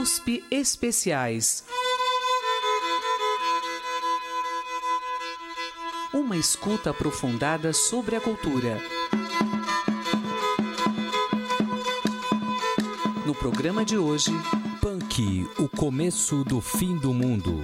USP Especiais. Uma escuta aprofundada sobre a cultura. No programa de hoje, Punk, o começo do fim do mundo.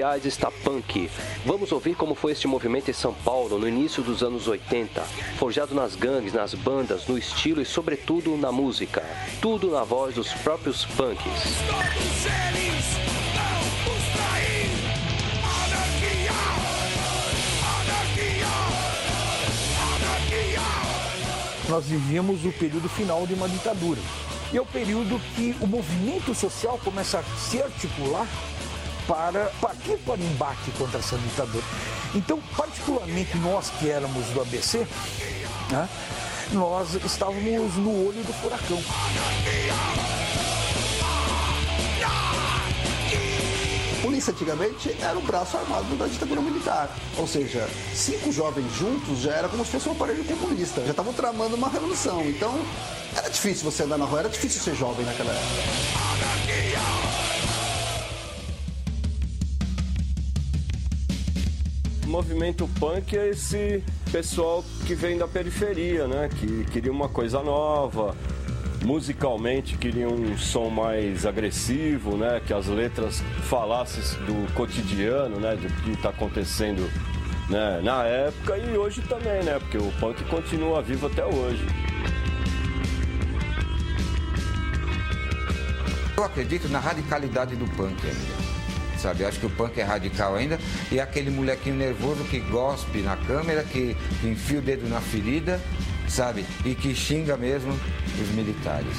Está punk. Vamos ouvir como foi este movimento em São Paulo no início dos anos 80, forjado nas gangues, nas bandas, no estilo e sobretudo na música. Tudo na voz dos próprios punks. Nós vivíamos o período final de uma ditadura. E é o período que o movimento social começa a se articular para partir para o embate contra essa ditadura. Então, particularmente nós que éramos do ABC, né, nós estávamos no olho do furacão. polícia antigamente era o braço armado da ditadura militar. Ou seja, cinco jovens juntos já era como se fosse um aparelho comunista. Já estavam tramando uma revolução. Então, era difícil você andar na rua, era difícil ser jovem naquela época. Movimento punk é esse pessoal que vem da periferia, né? Que queria uma coisa nova, musicalmente queria um som mais agressivo, né? Que as letras falassem do cotidiano, né? Do que está acontecendo né? na época e hoje também, né? Porque o punk continua vivo até hoje. Eu acredito na radicalidade do punk ainda. Sabe, eu acho que o punk é radical ainda e é aquele molequinho nervoso que gospe na câmera, que, que enfia o dedo na ferida, sabe, e que xinga mesmo os militares,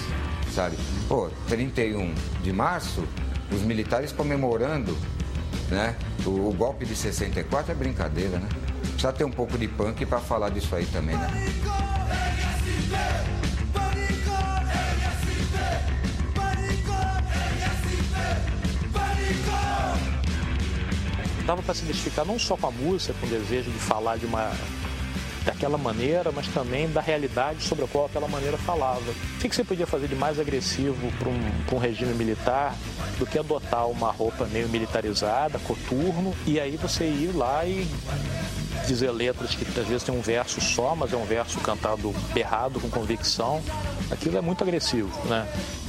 sabe. Pô, 31 de março, os militares comemorando, né, o, o golpe de 64 é brincadeira, né. Precisa ter um pouco de punk para falar disso aí também, né. Dava para se identificar não só com a música, com o desejo de falar de uma daquela maneira, mas também da realidade sobre a qual aquela maneira falava. O que, você podia fazer de mais agressivo para um, um, regime militar do que adotar uma roupa meio militarizada, coturno, e aí você ir lá e dizer letras que às vezes tem um verso só, mas é um verso cantado berrado, com convicção. Aquilo é muito agressivo, né?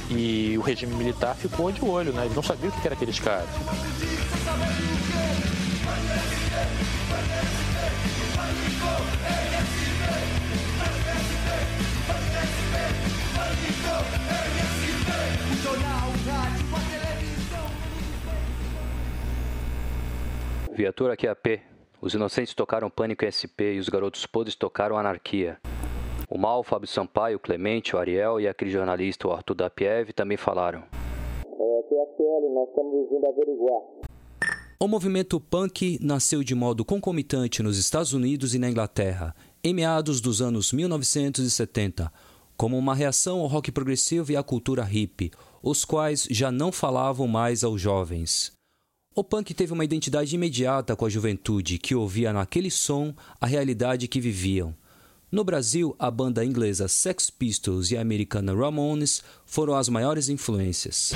E o regime militar ficou de olho, né? Ele não sabia o que era aqueles caras. Viatura aqui AP. Os inocentes tocaram Pânico SP e os garotos podres tocaram Anarquia. O Mal, o Fábio Sampaio, o Clemente, o Ariel e aquele jornalista, o Arthur Dapiev, também falaram. É, aqui é nós estamos vindo averiguar. O movimento punk nasceu de modo concomitante nos Estados Unidos e na Inglaterra, em meados dos anos 1970, como uma reação ao rock progressivo e à cultura hippie, os quais já não falavam mais aos jovens. O punk teve uma identidade imediata com a juventude que ouvia naquele som a realidade que viviam. No Brasil, a banda inglesa Sex Pistols e a americana Ramones foram as maiores influências.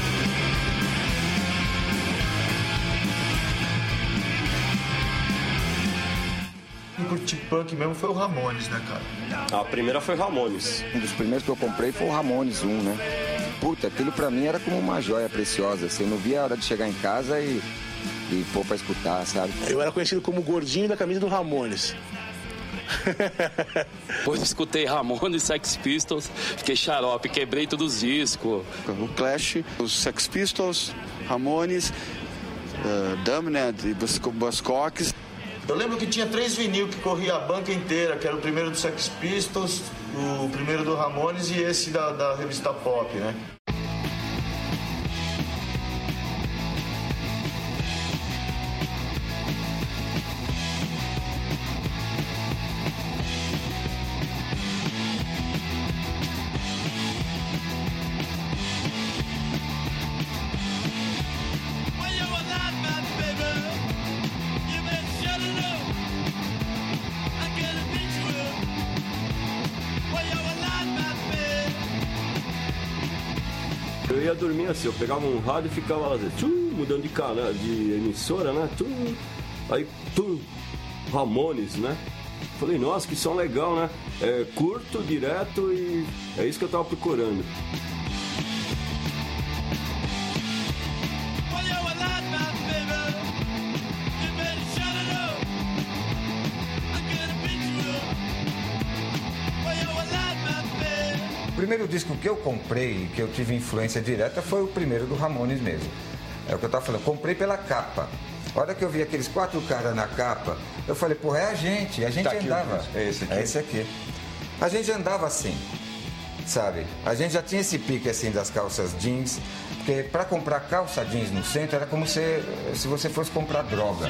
Curti punk mesmo foi o Ramones, né, cara? A primeira foi Ramones. Um dos primeiros que eu comprei foi o Ramones 1, né? Puta, aquilo pra mim era como uma joia preciosa. Assim, eu não via a hora de chegar em casa e, e pôr pra escutar, sabe? Eu era conhecido como o gordinho da camisa do Ramones. Depois escutei Ramones, Sex Pistols, fiquei xarope, quebrei todos os discos. O Clash, os Sex Pistols, Ramones, uh, Damned e Buzzcocks. Eu lembro que tinha três vinil que corria a banca inteira, que era o primeiro do Sex Pistols, o primeiro do Ramones e esse da, da revista Pop, né? Dormir assim, eu pegava um rádio e ficava lá, tchum, mudando de canal, de emissora, né? Tchum, aí, tum, Ramones, né? Falei, nossa, que som legal, né? É curto, direto e é isso que eu tava procurando. Primeiro disco que eu comprei, que eu tive influência direta, foi o primeiro do Ramones mesmo. É o que eu tava falando, comprei pela capa. A hora que eu vi aqueles quatro caras na capa, eu falei, porra, é a gente, a gente tá andava. Aqui, é esse aqui. É esse aqui. A gente andava assim, sabe? A gente já tinha esse pique assim das calças jeans, porque para comprar calça jeans no centro era como se, se você fosse comprar droga.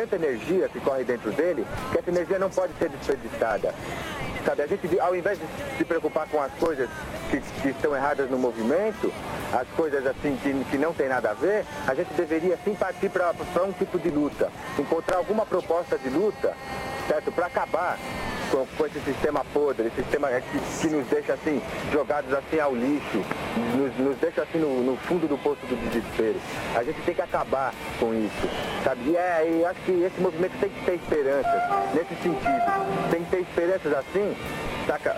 Tanta energia que corre dentro dele que essa energia não pode ser desperdiçada. Sabe, a gente, ao invés de se preocupar com as coisas que, que estão erradas no movimento, as coisas assim que, que não tem nada a ver, a gente deveria sim partir para um tipo de luta. Encontrar alguma proposta de luta, certo? Para acabar com, com, esse sistema podre, esse sistema que, que, nos deixa assim, jogados assim ao lixo, nos, nos deixa assim no, no, fundo do poço do desespero. A gente tem que acabar com isso, sabe? E, é, e acho que esse movimento tem que ter esperanças, nesse sentido. Tem que ter esperanças assim, saca?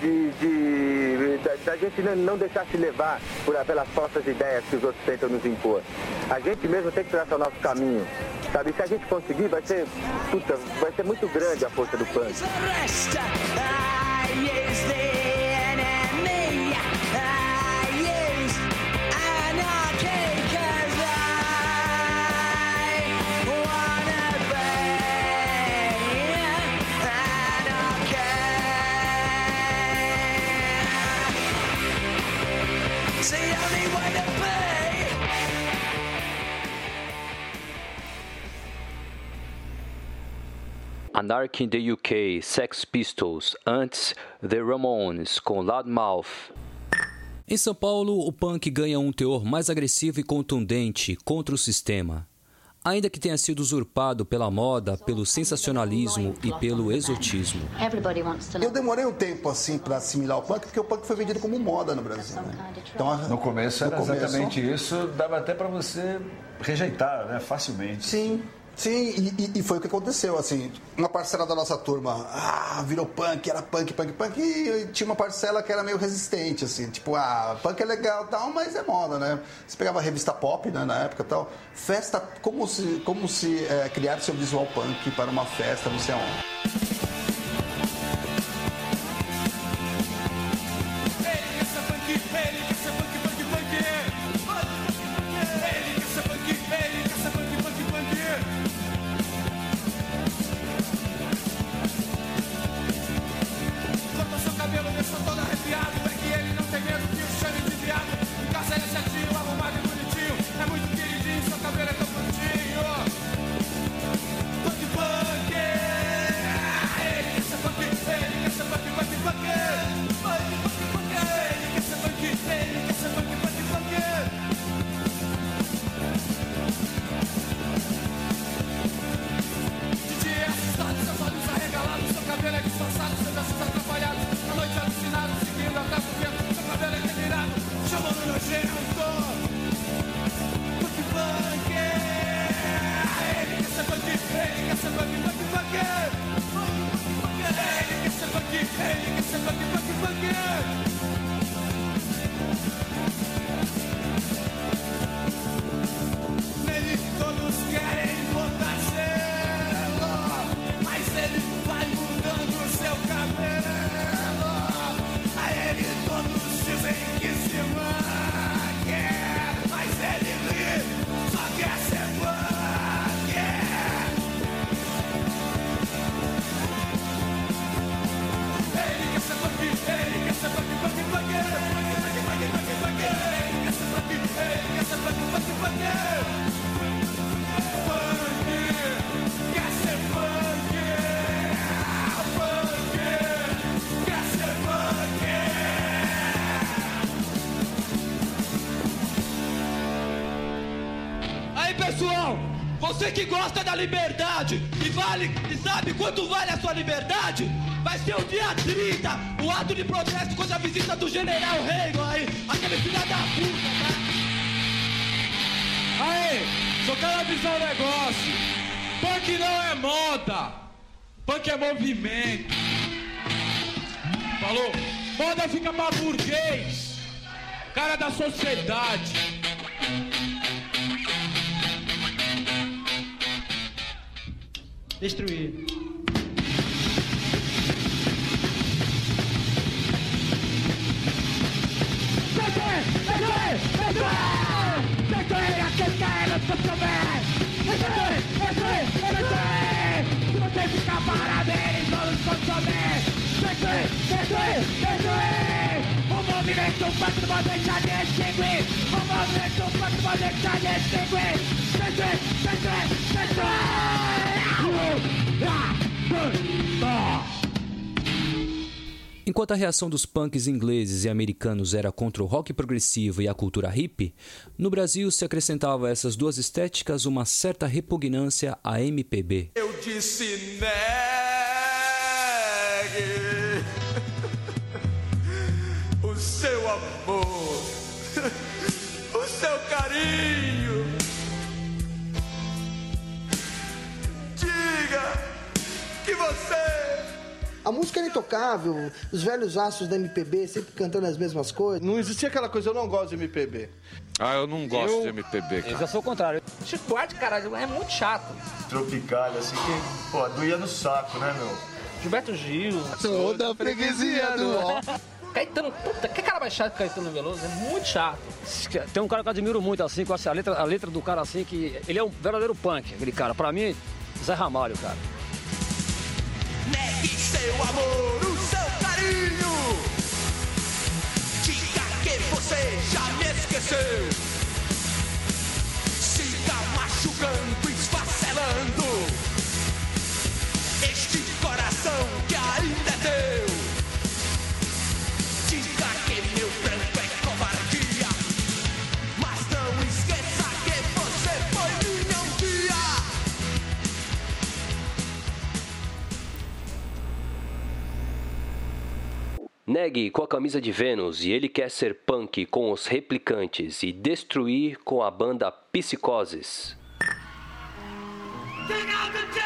De, de, da, gente não, não, deixar se levar por, pelas falsas ideias que os outros tentam nos impor. A gente mesmo tem que traçar o nosso caminho. Sabe, se a gente conseguir, vai ser, puta, vai ser muito grande a força do punk. Anarchy in the UK, Sex Pistols, antes The Ramones com Loudmouth. Em São Paulo, o punk ganha um teor mais agressivo e contundente contra o sistema. Ainda que tenha sido usurpado pela moda, pelo sensacionalismo e pelo exotismo. Eu demorei um tempo assim para assimilar o punk, porque o punk foi vendido como moda no Brasil. Né? Então, no começo no era começo, exatamente isso, dava até para você rejeitar, né, facilmente. Sim. Sim, e, e, foi o que aconteceu, assim, uma parcela da nossa turma, ah, virou punk, era punk, punk, punk, e tinha uma parcela que era meio resistente, assim, tipo, ah, punk é legal tal, mas é moda, né? Você pegava a revista pop, né, na época tal, festa, como se, como se é, criar seu visual punk para uma festa, não sei aonde. Você que gosta da liberdade e vale e sabe quanto vale a sua liberdade? Vai ser o dia 30, o ato de protesto contra a visita do general Reagan aí, aquele filho da puta, tá? Aí, só quero avisar um negócio. Punk não é moda. Punk é movimento. Falou? Moda fica pra burguês. Cara da sociedade. Destruir. Enquanto a reação dos punks ingleses e americanos era contra o rock progressivo e a cultura hippie, no Brasil se acrescentava a essas duas estéticas uma certa repugnância à MPB. Eu disse negue a música era intocável, os velhos astros da MPB sempre cantando as mesmas coisas. Não existia aquela coisa, eu não gosto de MPB. Ah, eu não gosto eu... de MPB, cara. Eu já sou o contrário. Chico Buarque, cara, é muito chato. Tropical, assim, que, pô, doía no saco, né, meu? Gilberto Gil. Toda a freguesia do ó. Caetano, puta, que cara mais chato que Caetano Veloso? É muito chato. Tem um cara que eu admiro muito, assim, com a letra, a letra do cara, assim, que ele é um verdadeiro punk, aquele cara. Pra mim, Zé Ramalho, cara. Negue seu amor, o seu carinho. Diga que você já me esqueceu. Siga machucando, esfacelando. Este coração Negue com a camisa de Vênus e ele quer ser punk com os replicantes e destruir com a banda Psicoses. Quem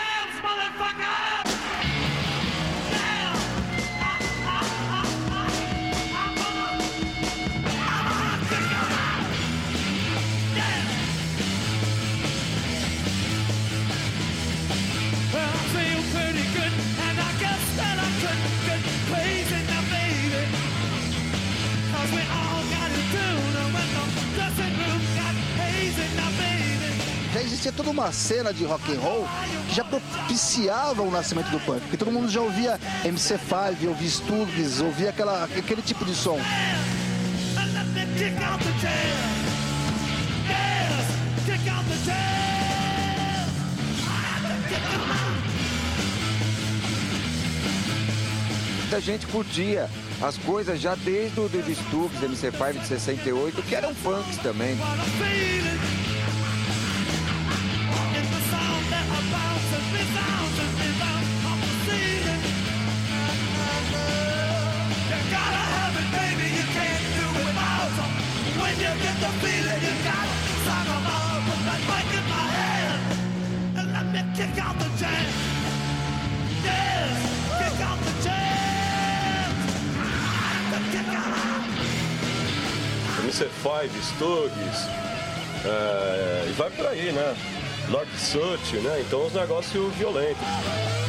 toda uma cena de rock and roll que já propiciava o nascimento do punk, porque todo mundo já ouvia MC5, ouvia Stubbs, ouvia aquela, aquele tipo de som. Muita gente curtia as coisas já desde o do Stubbs, MC5 de 68, que eram punks também. MC5, Stugs, é, e vai por aí, né? Lord Sut, né? Então os negócios violentos.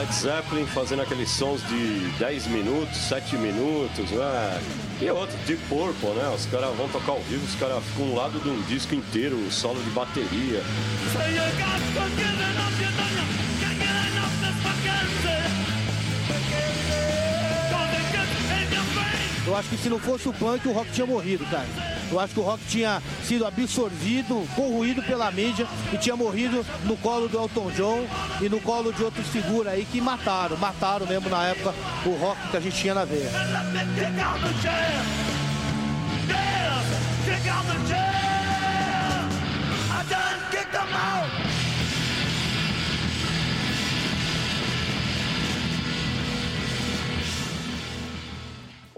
Led Zeppelin fazendo aqueles sons de 10 minutos, 7 minutos, né? E outro, Deep Purple, né? Os caras vão tocar ao vivo, os caras ficam um lado de um disco inteiro, solo de bateria. Eu acho que se não fosse o punk, o rock tinha morrido, cara. Eu acho que o rock tinha sido absorvido, corroído pela mídia e tinha morrido no colo do Elton John e no colo de outras figuras aí que mataram, mataram mesmo na época o rock que a gente tinha na veia.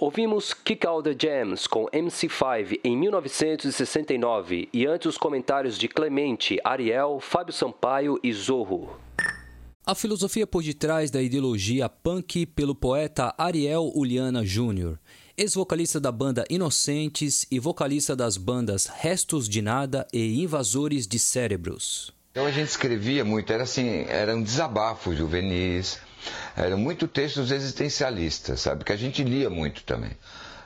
Ouvimos Kick Out the Jams com MC5 em 1969 e antes os comentários de Clemente, Ariel, Fábio Sampaio e Zorro. A filosofia por detrás da ideologia punk pelo poeta Ariel Uliana Jr., ex-vocalista da banda Inocentes e vocalista das bandas Restos de Nada e Invasores de Cérebros. Então a gente escrevia muito, era assim, era um desabafo juvenis, eram muito textos existencialistas, sabe? Que a gente lia muito também.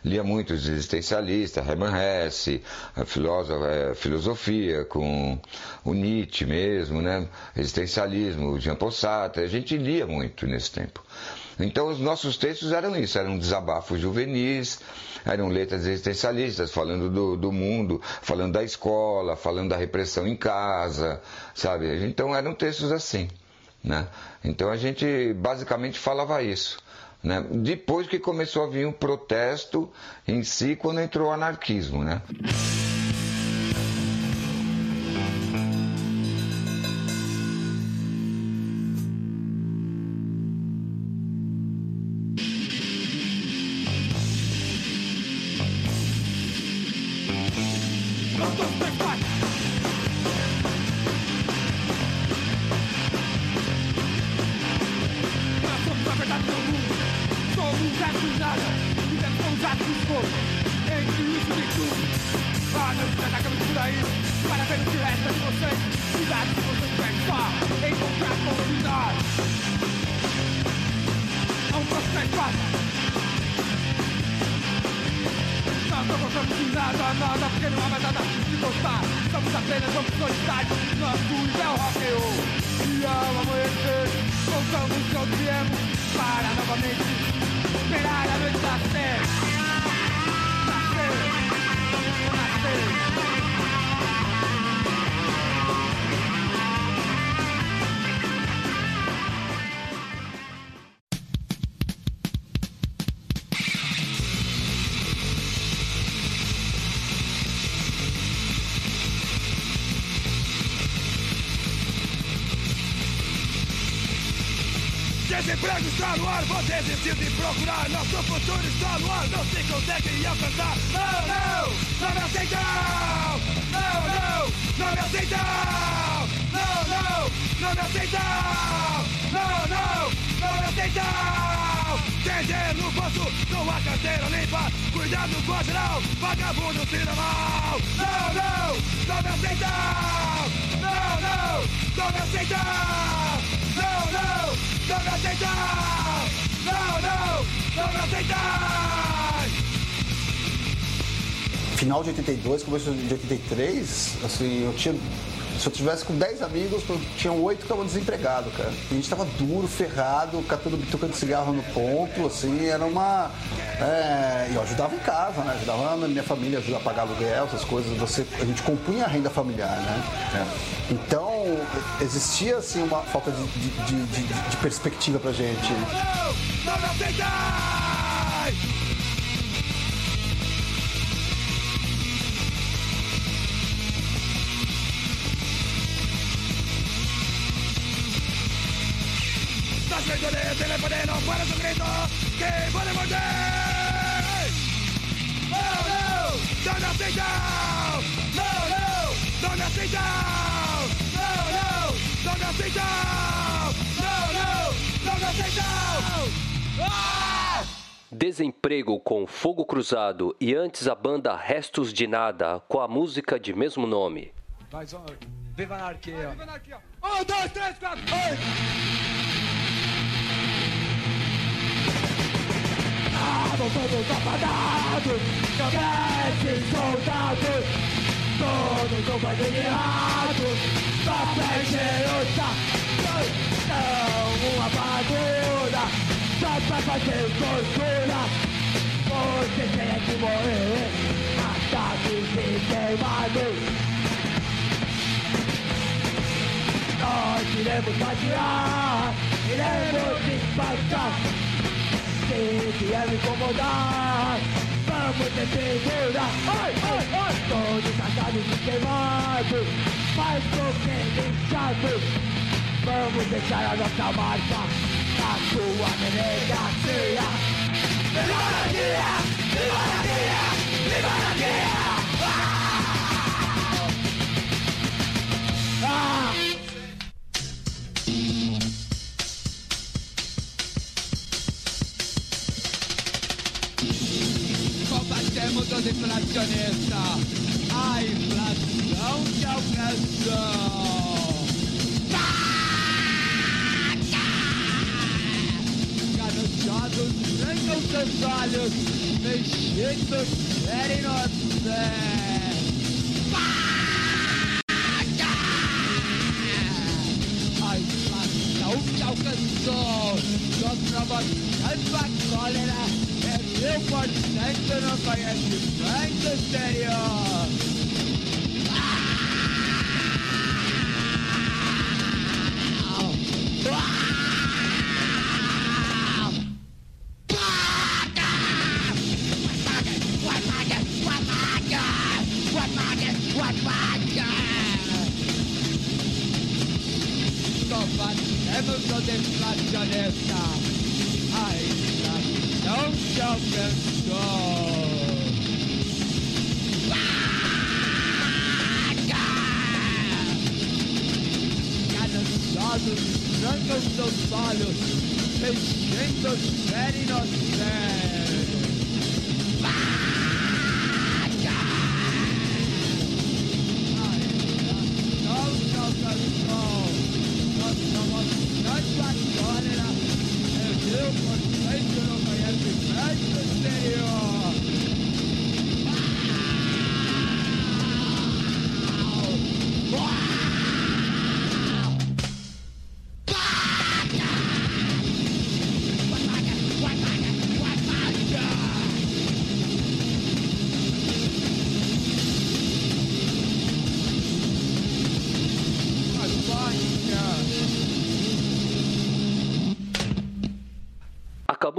Lia muito os existencialistas, Hermann Hesse, a, a filosofia com o Nietzsche mesmo, né? Existencialismo, Jean Paul Sartre, a gente lia muito nesse tempo. Então os nossos textos eram isso, eram desabafos juvenis, eram letras existencialistas, falando do, do, mundo, falando da escola, falando da repressão em casa, sabe? Então eram textos assim. Né? Então a gente basicamente falava isso. Né? Depois que começou a vir um protesto em si, quando entrou o anarquismo. Né? no ar, você decide procurar. Nosso futuro está no ar, não se consegue alcançar. Não, não, não me aceitam! Não, não, não me aceitam! Não, não, não me aceitam! Não, não, não me aceitam! Quem no posto, com a carteira limpa, cuidado com a geral, vagabundo tira mal. Não, não, não me aceitam! Não, não, não me aceitam! Não, não, não me aceitam! Dá pra! Final de 82, começo de 83, assim, eu tinha se eu tivesse com 10 amigos, tinham 8 que estavam desempregados, cara. E a gente tava duro, ferrado, catando bituca de cigarro no ponto, assim, era uma. É, eu ajudava em casa, né? Ajudava a minha família, ajudava a pagar aluguel, essas coisas. Você, a gente compunha a renda familiar, né? É. Então, existia, assim, uma falta de, de, de, de, de perspectiva pra gente. Não, não, não, el teléfono, no fuera su grito que puede morder. No, no, don't sit down. No, no, don't sit down. No, no, don't sit down. No, no, don't sit down. Ah! Desemprego com Fogo Cruzado e antes a banda Restos de Nada com a música de mesmo nome. Mais um, Viva a Anarquia! Viva a Anarquia! Um, dois, três, quatro, oi! Todos apagados Cabeças soldados Todos companheirados Papéis São uma bagulha Só pra fazer tortura Você tem que morrer. Matados e queimados Nós iremos fatiar Iremos despachar se vier me incomodar Vamos desfigurar Oi, oi, oi Todos cansados e queimados Mas que chato Vamos deixar a nossa marca Na sua delegacia Viva guia! Viva guia! Viva a dos inflacionistas. A inflação que alcançou. Gananciosos trancam seus olhos, mexidos querem você. A inflação que alcançou, nós provocando a cólera Heel vaak denken dat wij in.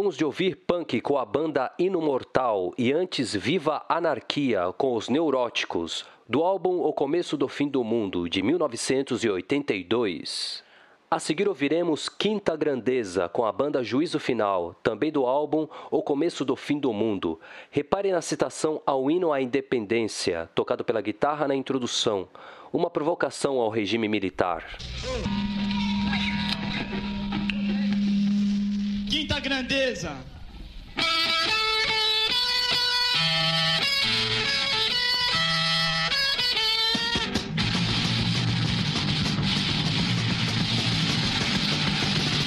Acabamos de ouvir Punk com a banda Inumortal e antes Viva Anarquia com os Neuróticos, do álbum O Começo do Fim do Mundo, de 1982. A seguir ouviremos Quinta Grandeza com a banda Juízo Final, também do álbum O Começo do Fim do Mundo. Repare na citação ao hino à independência, tocado pela guitarra na introdução, uma provocação ao regime militar. Quinta Grandeza.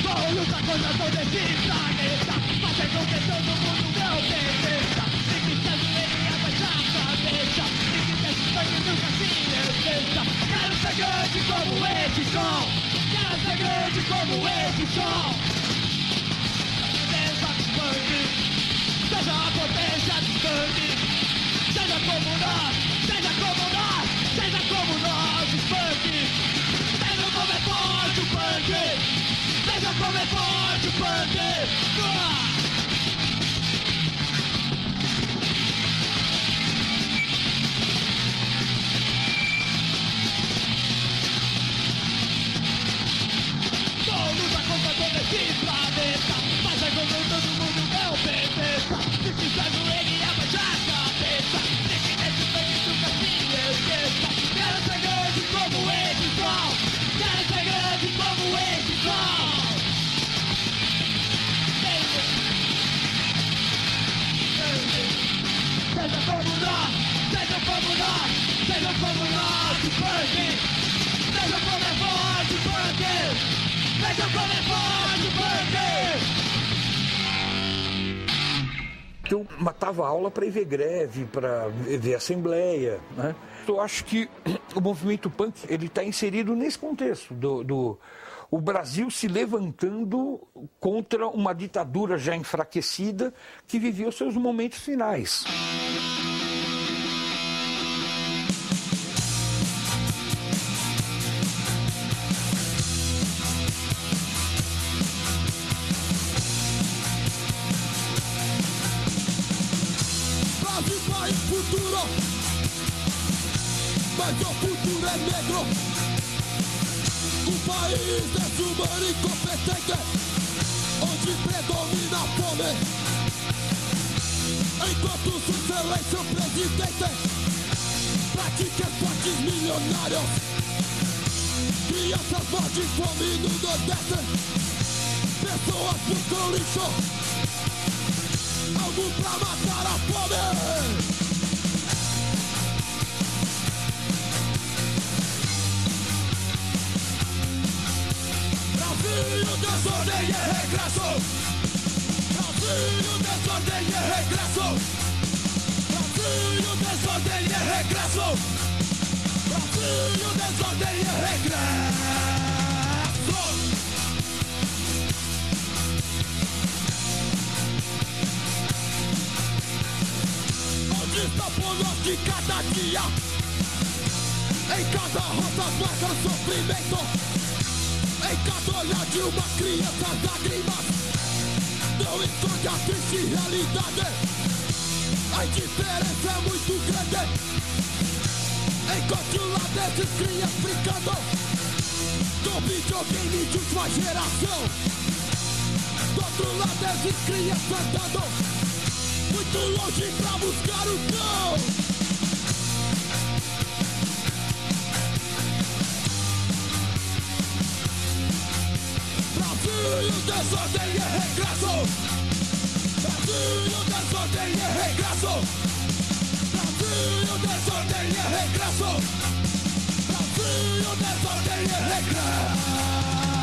Vou lutar contra todo esse planeta. Fazer com é que todo mundo não obedeça Se quiser ele abaixa a cabeça. Se quiser sangue nunca se esqueça. Quero ser grande como esse sol Quero ser grande como esse sol Seja seja a potência punk. Seja como nós, seja como nós, seja como nós, os punk. Veja como é forte o punk. Veja como é forte o punk. Ah! Vou lutar contra todo esse planeta todo mundo não pensa Se ele abaixar a cabeça Tem que nesse sangue nunca se esqueça Quero ser grande como esse sol Quero ser grande como esse sol Seja como nós, seja como nós, seja como nós, punk Seja como é forte punk Veja como é forte punk Eu matava aula para ir ver greve, para ver assembleia. Né? Eu acho que o movimento punk ele está inserido nesse contexto do, do o Brasil se levantando contra uma ditadura já enfraquecida que vivia os seus momentos finais. Mas o futuro é negro. Um país desumano e incompetente Onde predomina a fome. Enquanto sua excelência o presidente Pratica esportes milionários. Crianças morrem de fome no Nordeste. Pessoas buscam lixo. Algo pra matar a fome. Brasil, desordem é regresso. Brasil, desordem é regresso. Brasil, desordem é regresso. Brasil, desordem é regresso. Está por nós de cada dia Em cada rosa marca sofrimento Em cada olhar de uma criança as lágrimas Não esconde a triste realidade A indiferença é muito grande Enquanto lá desses crias brincando Com videogame de sua geração Do outro lado desses crias andando muito longe pra buscar o cão. Brasil, desordem é regresso. Brasil, desordem é regresso. Brasil, desordem é regresso. Brasil, desordem é regresso. É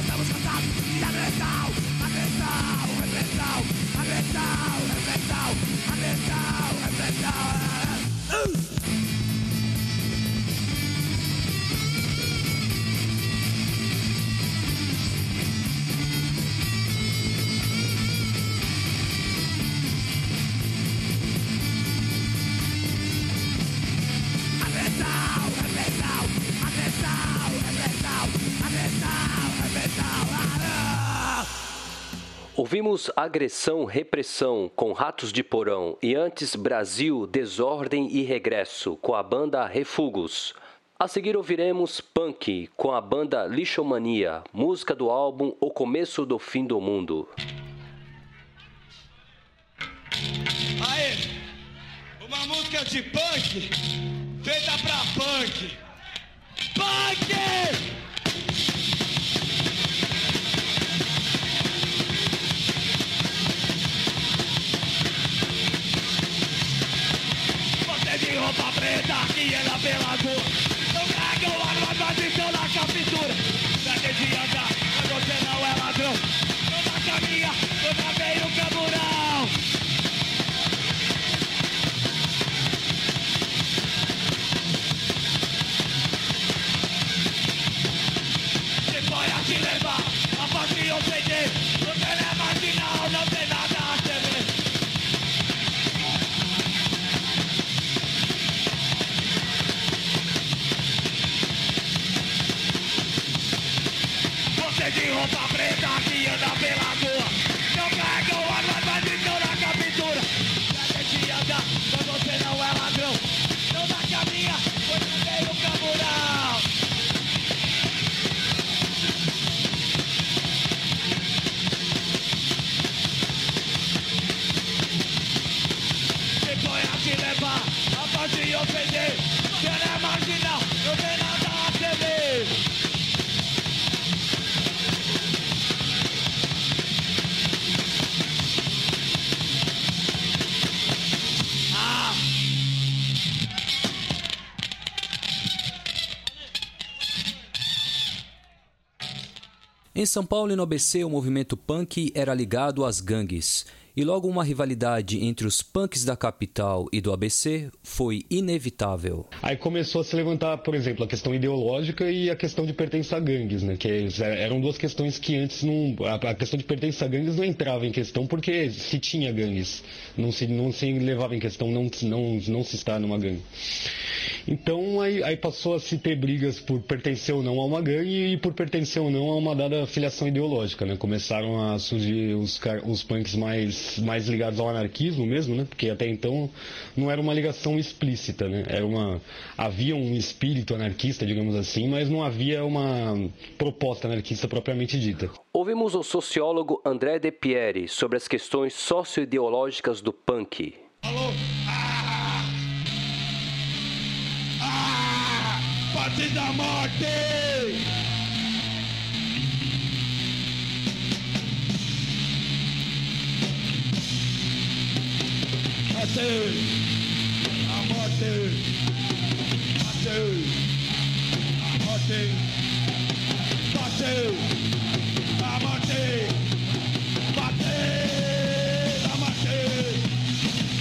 estamos cansados de agressão, agressão, repressão, agressão, repressão, agressão. Ouvimos Agressão, Repressão com Ratos de Porão e antes Brasil, Desordem e Regresso com a banda Refugos. A seguir ouviremos Punk com a banda Lixomania, música do álbum O Começo do Fim do Mundo. Aê, uma música de punk feita pra punk. Punk! comida que ela pelagou. Não dragam armas, da estão da captura. de andar, mas você não é ladrão. Toda caminha, toda vez o camurão, Se for a te levar, a patria ofender. Roupa preta que anda pela rua Em São Paulo e no ABC, o movimento punk era ligado às gangues, e logo uma rivalidade entre os punks da capital e do ABC foi inevitável. Aí começou a se levantar, por exemplo, a questão ideológica e a questão de pertença a gangues, né? Que eram duas questões que antes não. A questão de pertença a gangues não entrava em questão porque se tinha gangues. Não se, não se levava em questão não, não, não se estar numa gangue. Então aí, aí passou a se ter brigas por pertencer ou não a uma gangue e por pertencer ou não a uma dada filiação ideológica, né? Começaram a surgir os, os punks mais, mais ligados ao anarquismo mesmo, né? Porque até então não era uma ligação explícita, né? Era uma, havia um espírito anarquista, digamos assim, mas não havia uma proposta anarquista propriamente dita. Ouvimos o sociólogo André De Pieri sobre as questões socioideológicas do punk. Parte da morte! Bateu! A morte! Bateu! A morte! Bateu! A morte! Bateu! A morte!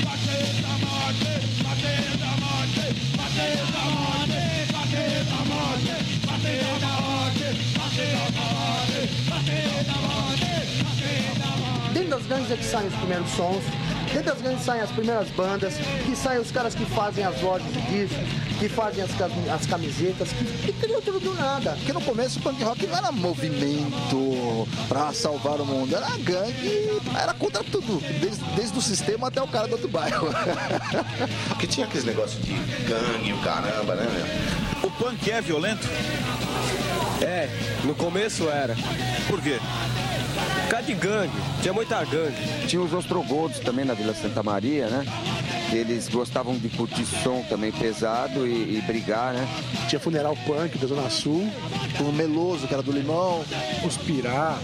Bateu da morte! Bateu da morte! Bateu da morte! Bateu da morte! Bateu da morte! Bateu da morte! Bateu da morte! Bateu da morte! Dentro das gangues é que saem os primeiros sons, dentro das gangues saem as primeiras bandas, que saem os caras que fazem as lojas de discos, que fazem as, as camisetas, que, que criam tudo do nada. Porque no começo o punk rock não era movimento pra salvar o mundo, era gangue, era contra tudo, desde, desde o sistema até o cara do outro bairro. Porque tinha aqueles negócios de gangue, o caramba, né, meu? O punk é violento? É, no começo era. Por quê? Causa de gangue, tinha muita gangue. Tinha os ostrogodos também na Vila Santa Maria, né? Eles gostavam de curtir som também pesado e, e brigar, né? Tinha funeral punk da Zona Sul, o Meloso, que era do Limão, os Piratas.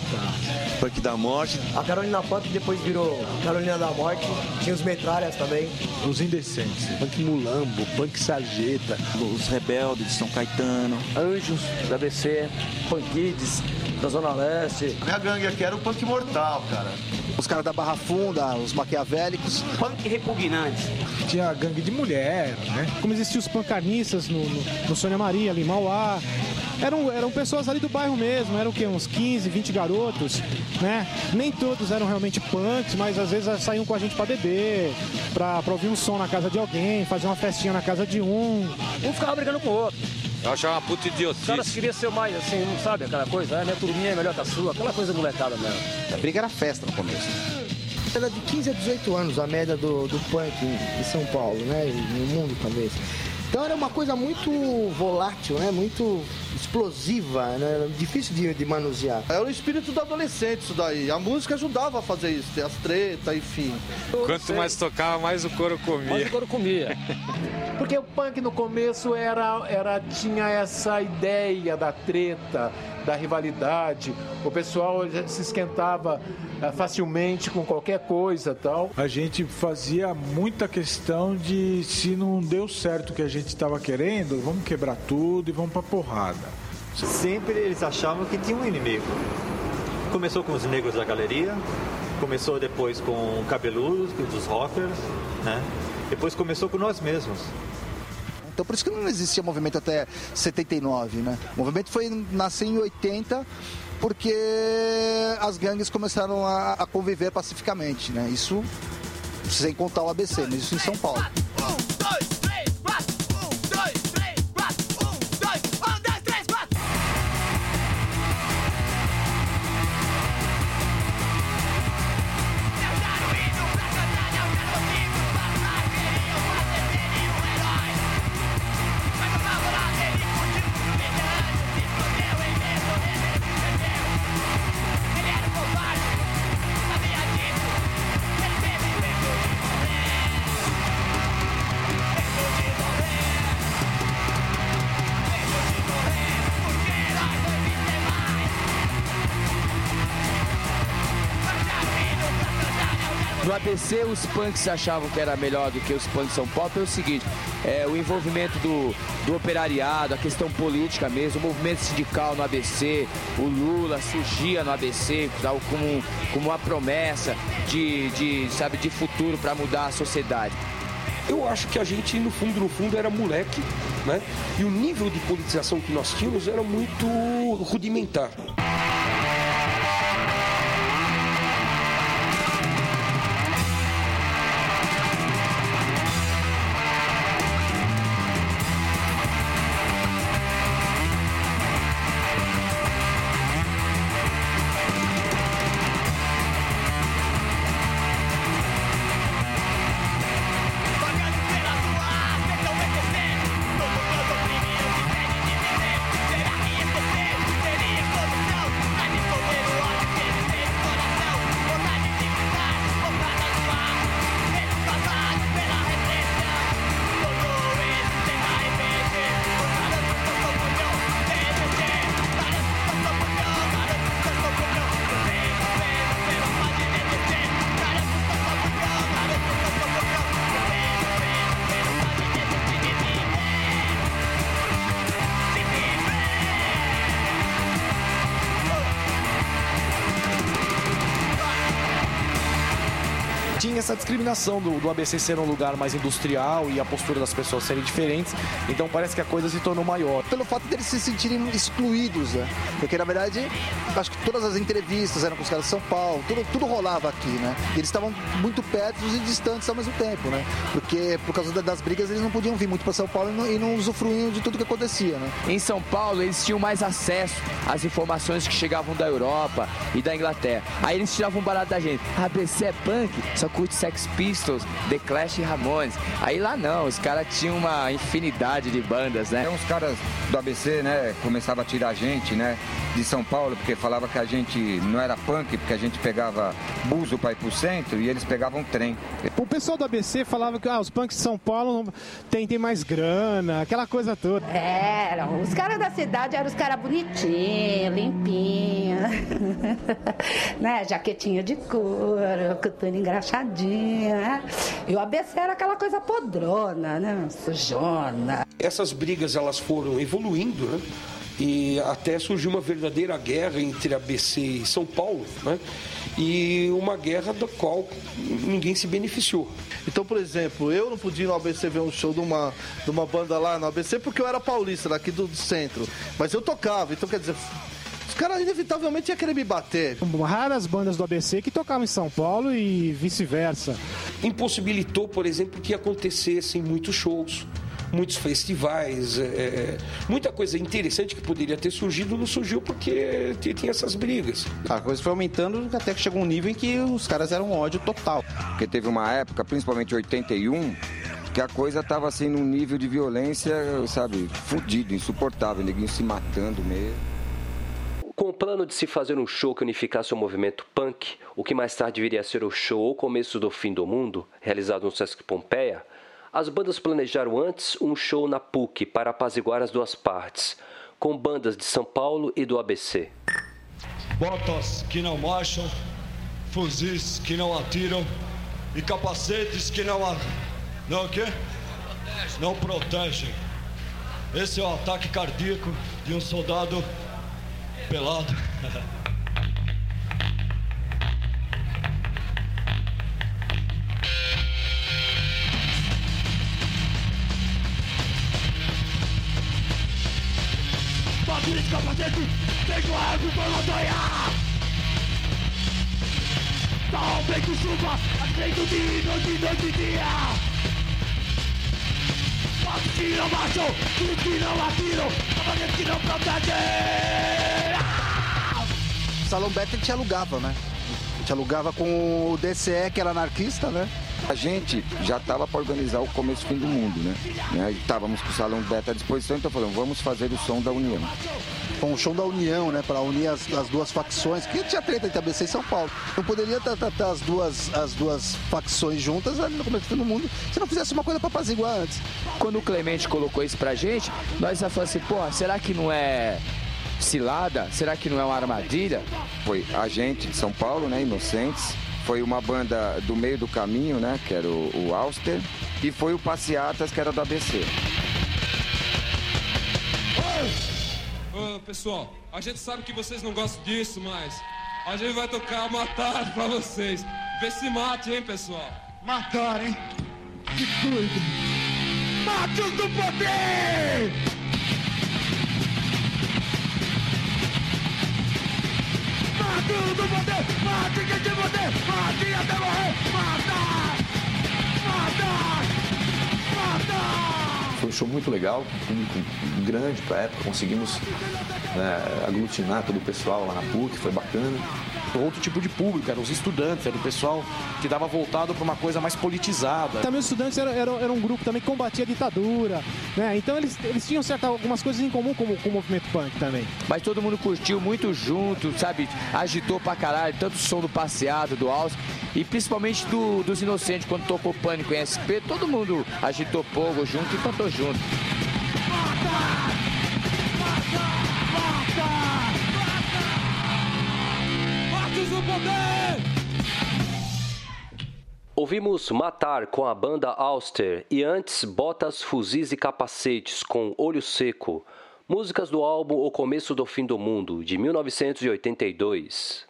Punk da Morte. A Carolina Punk depois virou Carolina da Morte. Tinha os Metralhas também. Os Indecentes, Punk Mulambo, Punk Sarjeta. Os Rebeldes de São Caetano. Anjos da ABC, Punkids da Zona Leste. A minha gangue aqui era o punk mortal, cara. Os caras da Barra Funda, os maquiavélicos. Punk repugnante. Tinha gangue de mulher, né? Como existiam os pancarnistas no, no, no Sônia Maria, ali em Mauá. Eram, eram pessoas ali do bairro mesmo, eram o quê? Uns 15, 20 garotos, né? Nem todos eram realmente punks, mas às vezes saíam com a gente pra beber, pra, pra ouvir um som na casa de alguém, fazer uma festinha na casa de um. Um ficava brigando com o outro. Eu achava uma puta Os idiotice. caras queriam ser mais assim, não sabe aquela coisa, ah, minha turminha é melhor que a sua, aquela coisa molecada mesmo. A briga era festa no começo. Era de 15 a 18 anos a média do, do punk em São Paulo, né? E no mundo talvez. Então era uma coisa muito volátil, né? Muito explosiva, né? Difícil de, de manusear. Era o espírito do adolescente isso daí. A música ajudava a fazer isso, ter as tretas, enfim. Quanto mais tocava, mais o couro comia. Mais o couro comia. Porque o punk no começo era, era tinha essa ideia da treta, da rivalidade. O pessoal já se esquentava eh, facilmente com qualquer coisa tal. A gente fazia muita questão de se não deu certo o que a gente estava querendo, vamos quebrar tudo e vamos pra porrada. Sempre eles achavam que tinha um inimigo. Começou com os negros da galeria, começou depois com cabeludos, dos rockers, né? Depois começou com nós mesmos. Então por isso que não existia movimento até 79, né? O movimento foi nascer em 80 porque as gangues começaram a, a conviver pacificamente, né? Isso sem contar o ABC, mas isso em São Paulo. Os punks achavam que era melhor do que os punks São Paulo pelo seguinte: é, o envolvimento do, do operariado, a questão política mesmo, o movimento sindical no ABC, o Lula surgia no ABC como, como uma promessa de, de, sabe, de futuro para mudar a sociedade. Eu acho que a gente, no fundo, no fundo, era moleque, né? E o nível de politização que nós tínhamos era muito rudimentar. Discriminação do, do ABC ser um lugar mais industrial e a postura das pessoas serem diferentes. Então parece que a coisa se tornou maior. Pelo fato deles se sentirem excluídos, né? Porque na verdade, acho que todas as entrevistas eram com os caras de São Paulo, tudo, tudo rolava aqui, né? E eles estavam muito perto e distantes ao mesmo tempo, né? Porque por causa das brigas eles não podiam vir muito para São Paulo e não, e não usufruíam de tudo que acontecia, né? Em São Paulo, eles tinham mais acesso às informações que chegavam da Europa e da Inglaterra. Aí eles tiravam um barato da gente. ABC é punk, só curte Sex Pistols, The Clash e Ramones. Aí lá não, os caras tinham uma infinidade de bandas, né? Então os caras do ABC, né, começavam a tirar a gente, né, de São Paulo, porque falava que a gente não era punk, porque a gente pegava buzo para ir pro centro e eles pegavam trem. O pessoal do ABC falava que ah, os punks de São Paulo tem, tem mais grana, aquela coisa toda. Eram. Os caras da cidade eram os caras bonitinhos, limpinhos. né? Jaquetinha de couro, coturno engraxadinha. Né? E o ABC era aquela coisa podrona, né? Sujona. Essas brigas elas foram evoluindo, né? E até surgiu uma verdadeira guerra entre ABC e São Paulo, né? E uma guerra da qual ninguém se beneficiou. Então, por exemplo, eu não podia ir no ABC ver um show de uma, de uma banda lá no ABC porque eu era paulista, daqui do, do centro. Mas eu tocava, então quer dizer, os caras inevitavelmente iam querer me bater. Raras bandas do ABC que tocavam em São Paulo e vice-versa. Impossibilitou, por exemplo, que acontecessem muitos shows. Muitos festivais, é, é, muita coisa interessante que poderia ter surgido não surgiu porque tinha essas brigas. A coisa foi aumentando até que chegou um nível em que os caras eram um ódio total. Porque teve uma época, principalmente em 81, que a coisa tava assim num nível de violência, sabe, fudido, insuportável, ninguém se matando mesmo. Com o plano de se fazer um show que unificasse o movimento punk, o que mais tarde viria a ser o show O Começo do Fim do Mundo, realizado no Sesc Pompeia, as bandas planejaram antes um show na PUC para apaziguar as duas partes, com bandas de São Paulo e do ABC. Botas que não marcham, fuzis que não atiram e capacetes que não não o quê? Não protegem. Esse é o ataque cardíaco de um soldado pelado. De capacete, vejo a montanha Sol, vento, chuva, acendo de noite, noite e dia Fatos que não marcham, tudo que não atiram Capacetes que não protegem O Salão Beta a gente alugava, né? A gente alugava com o DCE, que era anarquista, né? A gente já estava para organizar o começo e fim do mundo, né? né? Estávamos com o Salão Beta à disposição, então falamos, vamos fazer o som da União. Com o show da União, né? Para unir as, as duas facções, que tinha treta entre ABC e São Paulo. Não poderia estar as duas, as duas facções juntas ali no começo do mundo se não fizesse uma coisa para apaziguar antes. Quando o Clemente colocou isso pra gente, nós já falamos assim, pô, será que não é cilada? Será que não é uma armadilha? Foi a gente de São Paulo, né? Inocentes. Foi uma banda do meio do caminho, né? Que era o, o Auster. E foi o Passeatas, que era do ABC. Ô, pessoal, a gente sabe que vocês não gostam disso, mas a gente vai tocar matar pra vocês. Vê se mate, hein, pessoal? Matar, hein? Que doido! Matos do poder! Matos do poder! Mate quem te poder! Mate até morrer! Matar! Matar! Matar! Foi um show muito legal, um público grande para a época, conseguimos né, aglutinar todo o pessoal lá na PUC, foi bacana. Outro tipo de público, eram os estudantes, era o pessoal que dava voltado para uma coisa mais politizada. Também os estudantes eram, eram, eram um grupo também que combatia a ditadura, né? Então eles, eles tinham certa, algumas coisas em comum com, com o movimento punk também. Mas todo mundo curtiu muito junto, sabe? Agitou pra caralho, tanto o som do passeado, do alce, e principalmente do, dos inocentes, quando tocou Pânico em SP, todo mundo agitou fogo junto e cantou junto. Matos do poder! Ouvimos Matar com a banda Auster e antes Botas, Fuzis e Capacetes com Olho Seco, músicas do álbum O Começo do Fim do Mundo, de 1982.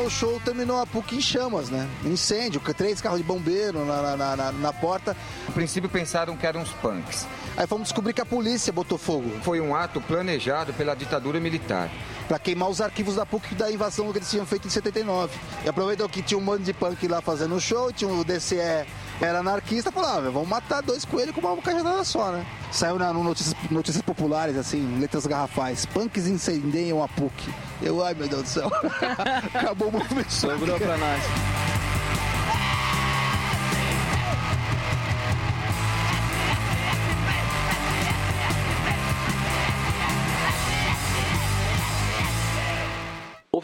Terminou o show, terminou a PUC em chamas, né? Incêndio, três carros de bombeiro na, na, na, na porta. A princípio pensaram que eram os punks. Aí fomos descobrir que a polícia botou fogo. Foi um ato planejado pela ditadura militar. Para queimar os arquivos da PUC da invasão que eles tinham feito em 79. E aproveitou que tinha um monte de punk lá fazendo show, tinha o DCE era anarquista, falou, ah, vamos matar dois coelhos com uma cajadada só, né? Saiu na, no notícias, notícias populares, assim, letras garrafais. Punks incendiam a PUC. Eu, ai meu Deus do céu. Acabou o movimento. Sobrou pra nós.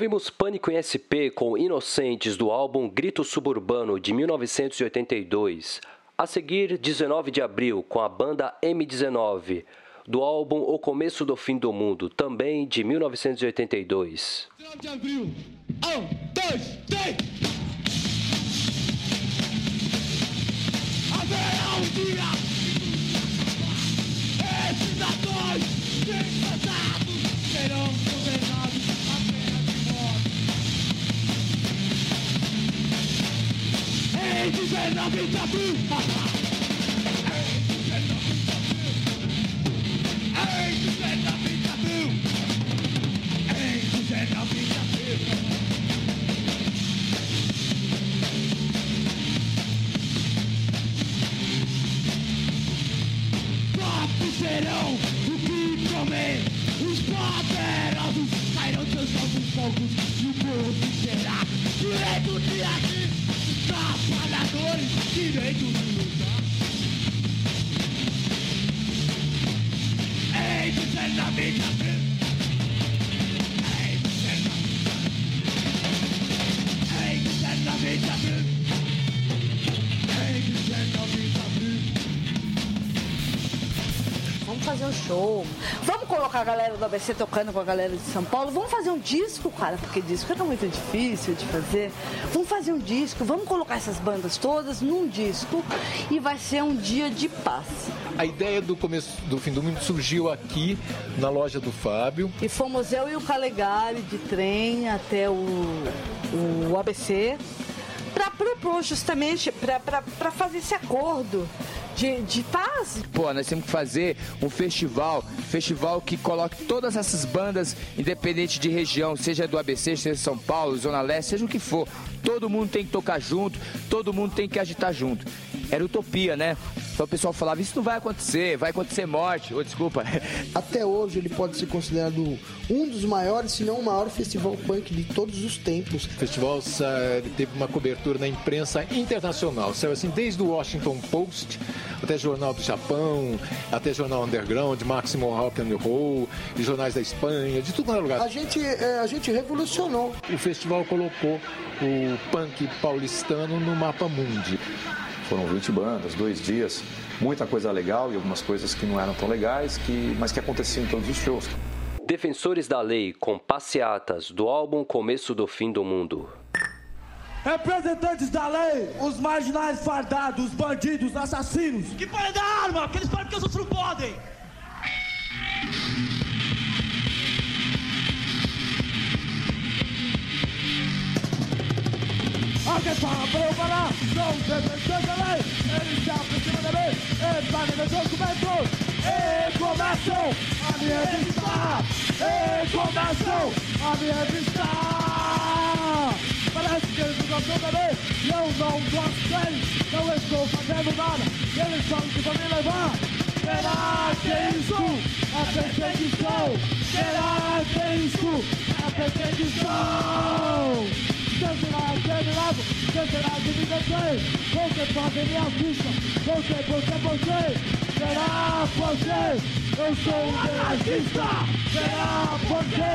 Ouvimos Pânico em SP com Inocentes do álbum Grito Suburbano de 1982. A seguir, 19 de abril com a banda M19 do álbum O Começo do Fim do Mundo, também de 1982. 19 de abril. Um, dois, três. Haverá um dia. Esses atores descansados serão condenados Em 19 de abril. Em 19 de abril. Em 19 de abril. Serão o que comer. Os poderosos cairão seus novos fogos e o povo será direito de agir. Trabalhadores, direito de lutar. Em 19 de abril. Em fazer um show. Vamos colocar a galera do ABC tocando com a galera de São Paulo. Vamos fazer um disco, cara, porque disco é muito difícil de fazer. Vamos fazer um disco, vamos colocar essas bandas todas num disco e vai ser um dia de paz. A ideia do começo do fim do mundo surgiu aqui na loja do Fábio. E fomos eu e o Calegari de trem até o, o ABC para propor justamente, para fazer esse acordo de, de paz. Pô, nós temos que fazer um festival, festival que coloque todas essas bandas, independente de região, seja do ABC, seja São Paulo, Zona Leste, seja o que for. Todo mundo tem que tocar junto, todo mundo tem que agitar junto. Era utopia, né? Então o pessoal falava, isso não vai acontecer, vai acontecer morte, ou desculpa. Até hoje ele pode ser considerado um dos maiores, se não o maior festival punk de todos os tempos. O festival eh, teve uma cobertura na imprensa internacional, saiu assim desde o Washington Post até Jornal do Japão, até Jornal Underground, Maximum Rock and Roll, e jornais da Espanha, de tudo quanto é lugar. A gente, é, a gente revolucionou. O festival colocou o punk paulistano no mapa mundi. Foram 20 bandas, dois dias, muita coisa legal e algumas coisas que não eram tão legais, que, mas que aconteciam em todos os shows. Defensores da Lei com passeatas do álbum Começo do Fim do Mundo. Representantes da lei, os marginais fardados, os bandidos, assassinos. Que podem dar arma, porque eles podem porque os outros não podem. Alguém fala para eu falar, são os representantes da lei. Eles se aproximam da lei, eles fazem meus documentos. E começam a me revistar. E começam a me revistar. Parece que eles não gostam lei e eu não gosto deles. Não estou fazendo nada, eles só que vão me levar. Será que é isso? A perseguição? Será que é isso? A perseguição? Cancelado, terminado, cancelado de me deter. Você pode minha vista, você, você, você. Será você? Eu sou um anarquista. Será você?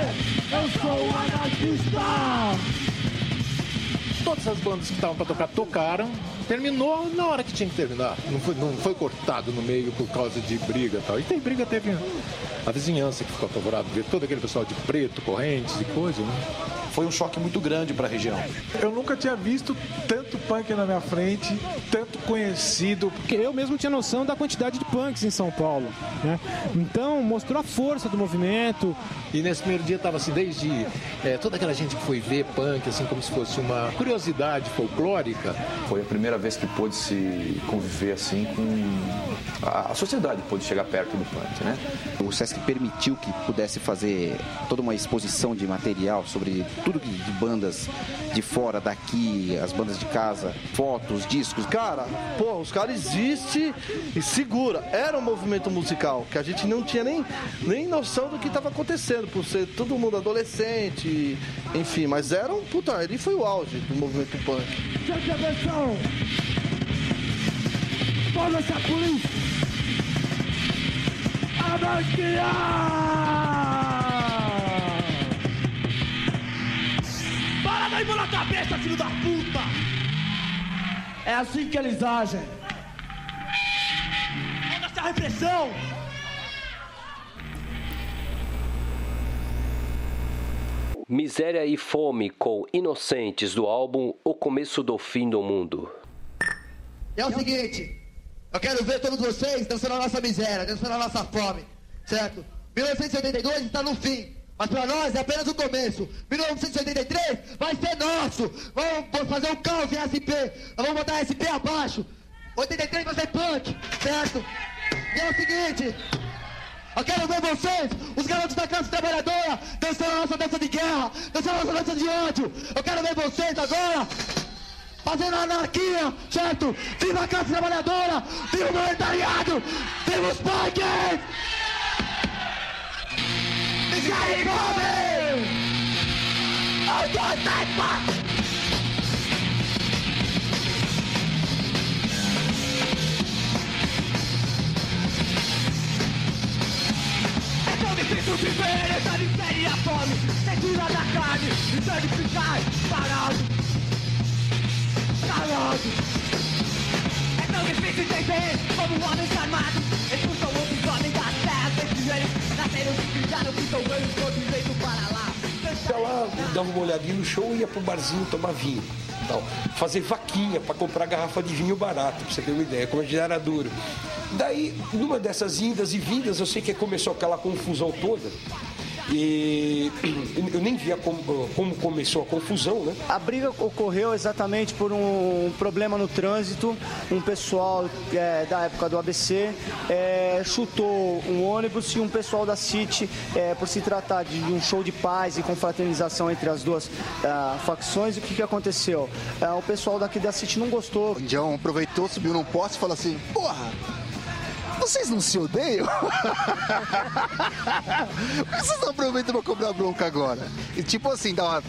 Eu sou um anarquista. Todas as bandas que estavam para tocar tocaram, terminou na hora que tinha que terminar. Não foi, não foi cortado no meio por causa de briga e tal. E tem briga, teve a vizinhança que ficou apavorada, ver todo aquele pessoal de preto, correntes e coisa, né? Foi um choque muito grande para a região. Eu nunca tinha visto tanto punk na minha frente, tanto conhecido. Porque eu mesmo tinha noção da quantidade de punks em São Paulo. Né? Então mostrou a força do movimento. E nesse primeiro dia estava assim, desde é, toda aquela gente que foi ver punk, assim como se fosse uma curiosidade folclórica. Foi a primeira vez que pôde se conviver assim com. A, a sociedade pôde chegar perto do punk, né? O Sesc permitiu que pudesse fazer toda uma exposição de material sobre tudo que- de bandas de fora, daqui, as bandas de casa, fotos, discos. Cara, pô, os caras existem e segura. Era um movimento musical que a gente não tinha nem, nem noção do que estava acontecendo, por ser todo mundo adolescente, enfim, mas era um puta, ali foi o auge do movimento punk. Preste atenção! Foda-se a polícia! Anarquia! Para daí, mão na cabeça, filho da puta! É assim que eles agem. Foda-se a repressão! Miséria e Fome com Inocentes do álbum O Começo do Fim do Mundo. É o seguinte, eu quero ver todos vocês dançando a nossa miséria, dançando a nossa fome, certo? 1982 está no fim, mas para nós é apenas o começo. 1983 vai ser nosso. Vamos fazer um caos em SP, nós vamos botar SP abaixo. 83 vai ser punk, certo? E é o seguinte, eu quero ver vocês, os garotos da classe trabalhadora, dançando a nossa dança de guerra, dançando a nossa dança de ódio. Eu quero ver vocês agora fazendo anarquia, certo? Viva a classe trabalhadora! Viva o proletariado! Viva os punks! E fome! Um, dois, três, quatro! É tão difícil viver essa miséria e a fome Censura da carne sangue ficar parado Parado É tão difícil entender como homens armados Expulsam outros homens das terras Desde eles nasceram e criaram que são ganhos todo jeito para lá Ia lá, dava uma olhadinha no show e ia pro barzinho tomar vinho. Tal. Fazer vaquinha para comprar garrafa de vinho barato, pra você ter uma ideia, como a gente era duro. Daí, numa dessas indas e vindas, eu sei que começou aquela confusão toda. E eu nem via como, como começou a confusão, né? A briga ocorreu exatamente por um problema no trânsito. Um pessoal é, da época do ABC é, chutou um ônibus e um pessoal da City, é, por se tratar de um show de paz e confraternização entre as duas ah, facções, o que, que aconteceu? É, o pessoal daqui da City não gostou. O Indião aproveitou, subiu num poste e falou assim: Porra, vocês não se odeiam? Por que vocês não aproveitam pra cobrar bronca agora? E tipo assim, dá uma-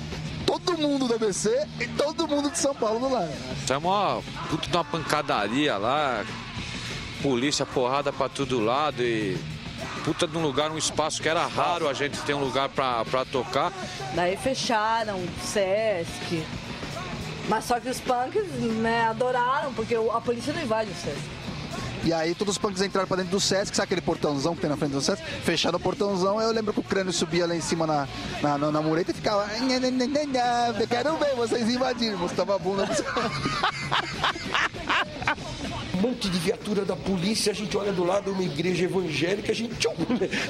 todo mundo do ABC e todo mundo de São Paulo do lado. Tá uma puta de uma pancadaria lá, polícia porrada pra todo lado e puta de um lugar, um espaço que era raro a gente ter um lugar pra, pra tocar. Daí fecharam o Sesc. Mas só que os punks né, adoraram, porque a polícia não invade o Sesc. E aí todos os punks entraram pra dentro do Sesc, sabe aquele portãozão que tem na frente do Sesc? Fecharam o portãozão, eu lembro que o crânio subia lá em cima na, na, na, na mureta e ficava. "Nha, nha, nha, nha, nha, Eu quero ver vocês invadirem, mostrava a bunda. Um monte de viatura da polícia, a gente olha do lado uma igreja evangélica, a gente tchum,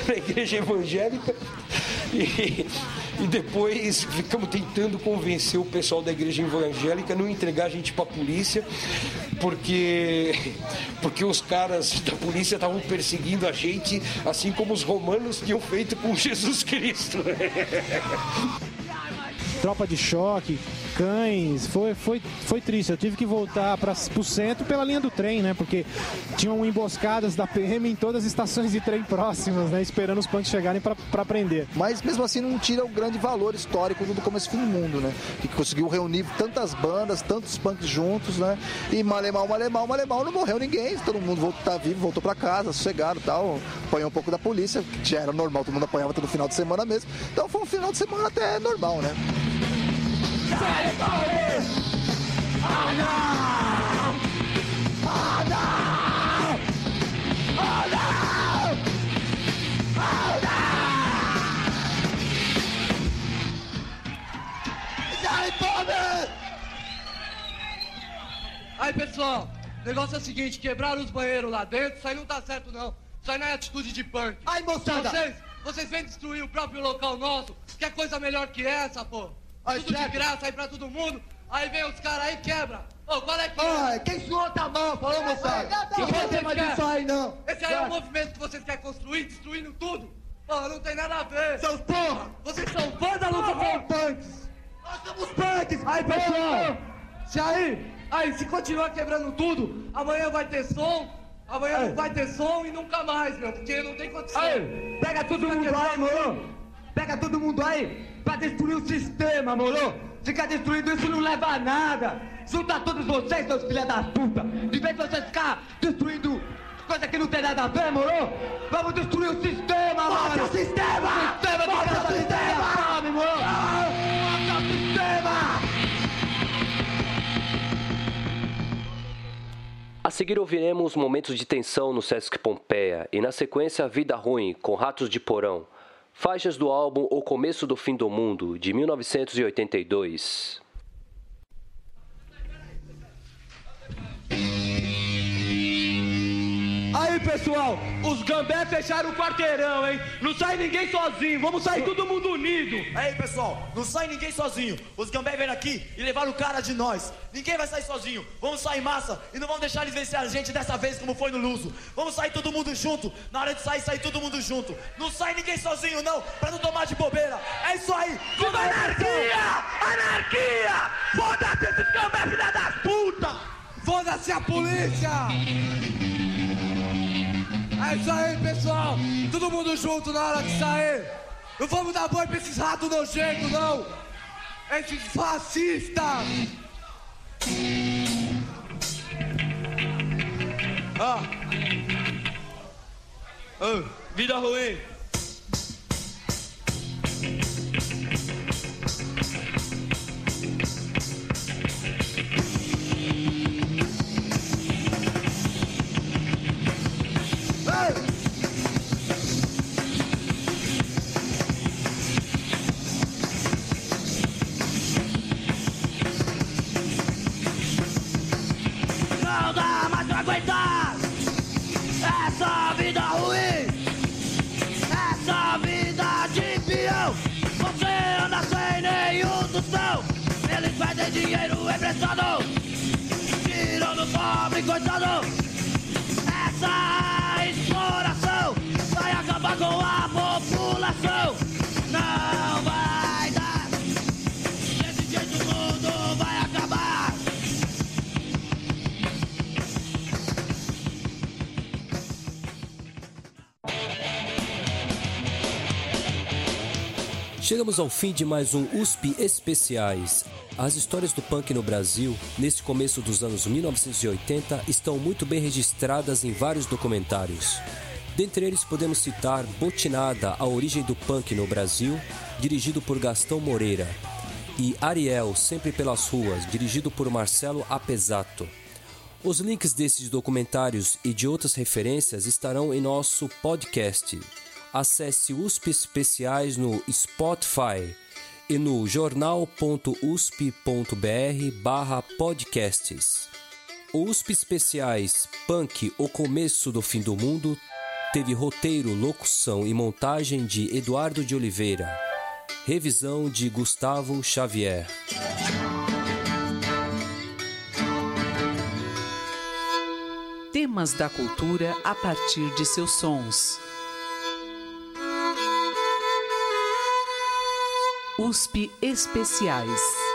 na igreja evangélica e, e depois ficamos tentando convencer o pessoal da igreja evangélica a não entregar a gente para a polícia, porque, porque os caras da polícia estavam perseguindo a gente, assim como os romanos tinham feito com Jesus Cristo. Tropa de choque, cães, foi, foi, foi triste. Eu tive que voltar para o centro pela linha do trem, né? Porque tinham emboscadas da PM em todas as estações de trem próximas, né? Esperando os punks chegarem para prender. Mas mesmo assim não tira o grande valor histórico do começo do mundo, né? Que conseguiu reunir tantas bandas, tantos punks juntos, né? E Malemal, Malemal, Malemal, não morreu ninguém. Todo mundo voltou, tá vivo, voltou pra casa, sossegado e tal. Apanhou um pouco da polícia, que já era normal, todo mundo apanhava todo final de semana mesmo. Então foi um final de semana até normal, né? Aí, pessoal, o negócio é o seguinte, quebraram os banheiros lá dentro, isso aí não tá certo, não. Isso aí não é atitude de punk. Aí, moçada! Vocês, vocês vêm destruir o próprio local nosso, que é coisa melhor que essa, pô. Tudo de graça aí pra todo mundo, aí vem os caras aí e quebra. Ô, qual é que Ai, quem suou tá mal, falou, moçada? Não vocês mais disso aí, não. Esse aí é o movimento que vocês querem construir, destruindo tudo? Porra, não tem nada a ver. Seus porra! Vocês são vândalos ou são punks? Nós somos punks! Aí, pessoal, se aí, aí, se continuar quebrando tudo, amanhã vai ter som, amanhã não vai ter som e nunca mais, meu, porque não tem condição. Aí, pega todo mundo aí, moro? Pega todo mundo aí pra destruir o sistema, moro? Ficar destruindo isso não leva a nada. Junta todos vocês, seus filha da puta. De vez de vocês ficar destruindo coisa que não tem nada a ver, moro? Vamos destruir o sistema, mano. Mata o sistema! O sistema Mata o sistema! Sabe, moro? Mata o sistema! A seguir ouviremos momentos de tensão no Sesc Pompeia e na sequência Vida Ruim com Ratos de Porão, faixas do álbum O Começo do Fim do Mundo de 1982. Aí, pessoal, os gambé fecharam o quarteirão, hein? Não sai ninguém sozinho, vamos sair todo mundo unido. Aí, pessoal, não sai ninguém sozinho. Os gambé vieram aqui e levaram o cara de nós. Ninguém vai sair sozinho. Vamos sair em massa e não vamos deixar eles vencer a gente dessa vez como foi no Luso. Vamos sair todo mundo junto. Na hora de sair, sair todo mundo junto. Não sai ninguém sozinho, não, pra não tomar de bobeira. É isso aí. Viva a anarquia! Anarquia! Foda-se esses gambé, filha das puta! Foda-se a polícia! É isso aí, pessoal! Todo mundo junto na hora de sair! Não vamos dar boi pra esses ratos nojentos, não! Esses fascistas! Ah. Ah, vida ruim. Não dá mais pra aguentar essa vida ruim, essa vida de peão. Você anda sem nenhum tostão, eles pedem dinheiro emprestado, tirando o pobre coitado. Chegamos ao fim de mais um USP Especiais. As histórias do punk no Brasil, nesse começo dos anos 1980, estão muito bem registradas em vários documentários. Dentre eles podemos citar Botinada, a origem do punk no Brasil, dirigido por Gastão Moreira, e Ariel, Sempre pelas Ruas, dirigido por Marcelo Apesato. Os links desses documentários e de outras referências estarão em nosso podcast. Acesse USP Especiais no Spotify e no jornal.usp.br barra podcasts. USP Especiais Punk O Começo do Fim do Mundo teve roteiro, locução e montagem de Eduardo de Oliveira. Revisão de Gustavo Xavier. Temas da cultura a partir de seus sons. USP Especiais.